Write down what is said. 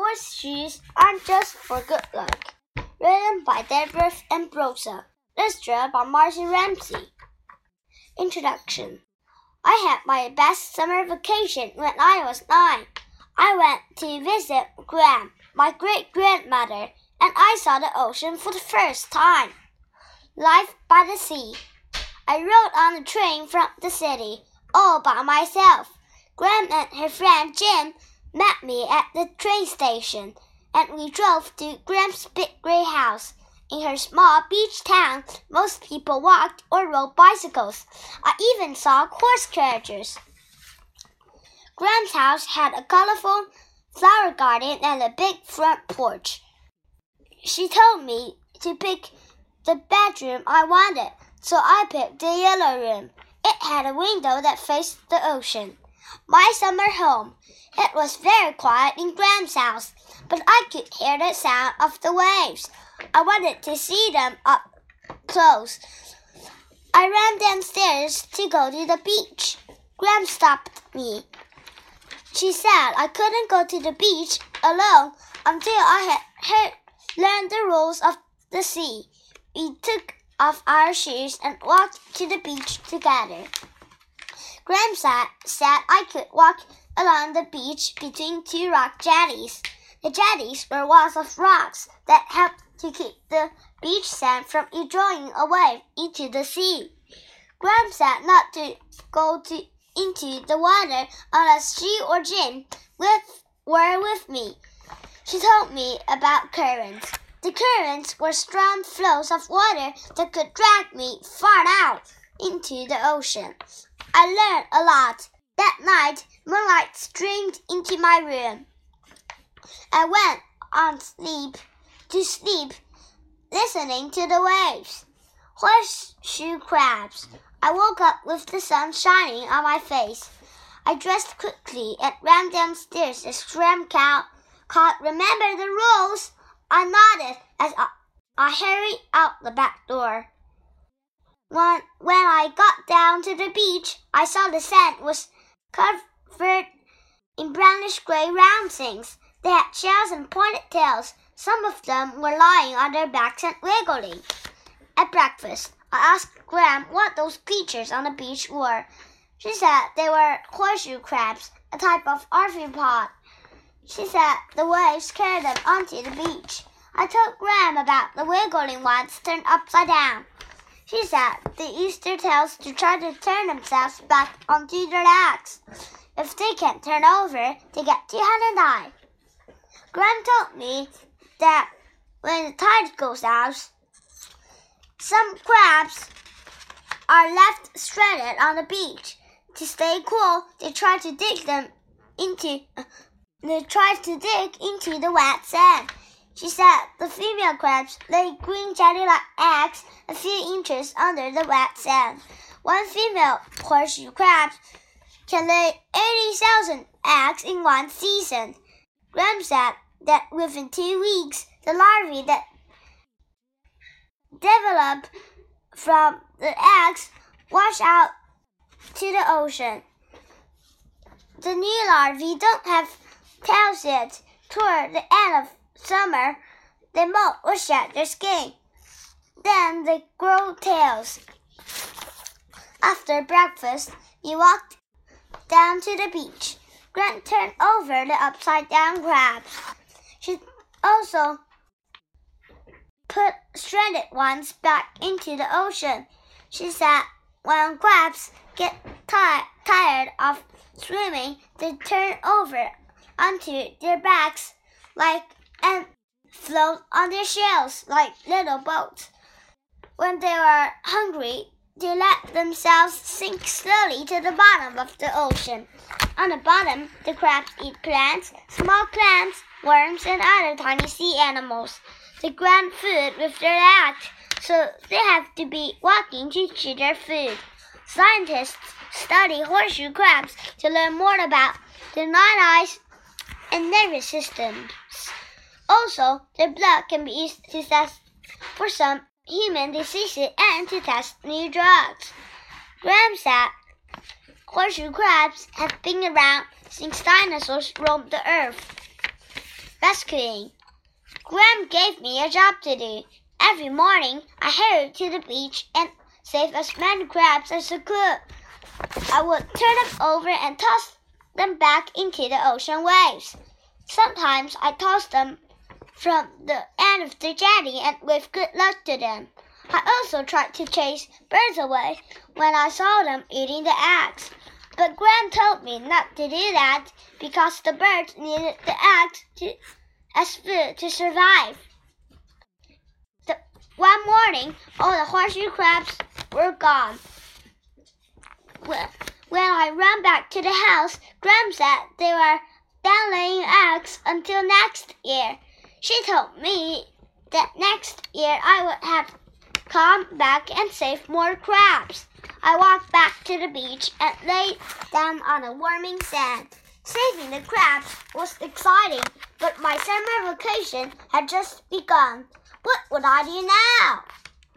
Horseshoes aren't just for good luck. Written by Deborah Ambrosa. Illustrated by Marcy Ramsey. Introduction. I had my best summer vacation when I was nine. I went to visit Gram, my great grandmother, and I saw the ocean for the first time. Life by the sea. I rode on the train from the city all by myself. Gram and her friend Jim met me at the train station, and we drove to Gram's big gray house. In her small beach town, most people walked or rode bicycles. I even saw horse carriages. Gram's house had a colorful flower garden and a big front porch. She told me to pick the bedroom I wanted, so I picked the yellow room. It had a window that faced the ocean. My summer home. It was very quiet in Gram's house, but I could hear the sound of the waves. I wanted to see them up close. I ran downstairs to go to the beach. Gram stopped me. She said I couldn't go to the beach alone until I had heard, learned the rules of the sea. We took off our shoes and walked to the beach together. Gram said, I could walk along the beach between two rock jetties. The jetties were walls of rocks that helped to keep the beach sand from drawing away into the sea. Gram said not to go to into the water unless she or Jim with, were with me. She told me about currents. The currents were strong flows of water that could drag me far out into the ocean. I learned a lot. That night, moonlight streamed into my room. I went on sleep to sleep, listening to the waves. Horseshoe crabs. I woke up with the sun shining on my face. I dressed quickly and ran downstairs as Gram Cow called, Remember the rules? I nodded as I, I hurried out the back door. When, when I got down to the beach, I saw the sand was covered in brownish gray round things. They had shells and pointed tails. Some of them were lying on their backs and wiggling. At breakfast, I asked Gram what those creatures on the beach were. She said they were horseshoe crabs, a type of arthropod. She said the waves carried them onto the beach. I told Gram about the wiggling ones turned upside down. She said the Easter tails to try to turn themselves back onto their legs. If they can't turn over, they get too hot and die. Gram told me that when the tide goes out, some crabs are left stranded on the beach. To stay cool, they try to dig them into they try to dig into the wet sand. She said the female crabs lay green jelly-like eggs a few inches under the wet sand. One female horseshoe crab can lay 80,000 eggs in one season. Gram said that within two weeks, the larvae that develop from the eggs wash out to the ocean. The new larvae don't have tails yet. Toward the end of summer, they molt or shed their skin. Then they grow tails. After breakfast, we walked down to the beach. Grant turned over the upside down crabs. She also put stranded ones back into the ocean. She said when crabs get tired of swimming, they turn over onto their backs like and float on their shells like little boats. When they are hungry, they let themselves sink slowly to the bottom of the ocean. On the bottom, the crabs eat plants, small clams, worms, and other tiny sea animals. They grab food with their legs, so they have to be walking to chew their food. Scientists study horseshoe crabs to learn more about their nine eyes and nervous systems. Also, their blood can be used to test for some human diseases and to test new drugs. Gram said horseshoe crabs have been around since dinosaurs roamed the earth. rescuing. Gram gave me a job to do. Every morning, I hurried to the beach and saved as many crabs as I could. I would turn them over and toss them back into the ocean waves. Sometimes I tossed them from the end of the jetty and with good luck to them. I also tried to chase birds away when I saw them eating the eggs. But Gram told me not to do that because the birds needed the eggs to, as food to survive. The, one morning, all the horseshoe crabs were gone. When, I ran back to the house, Gram said they were done laying eggs until next year. She told me that next year I would have come back and save more crabs. I walked back to the beach and laid down on the warming sand. Saving the crabs was exciting, but my summer vacation had just begun. What would I do now?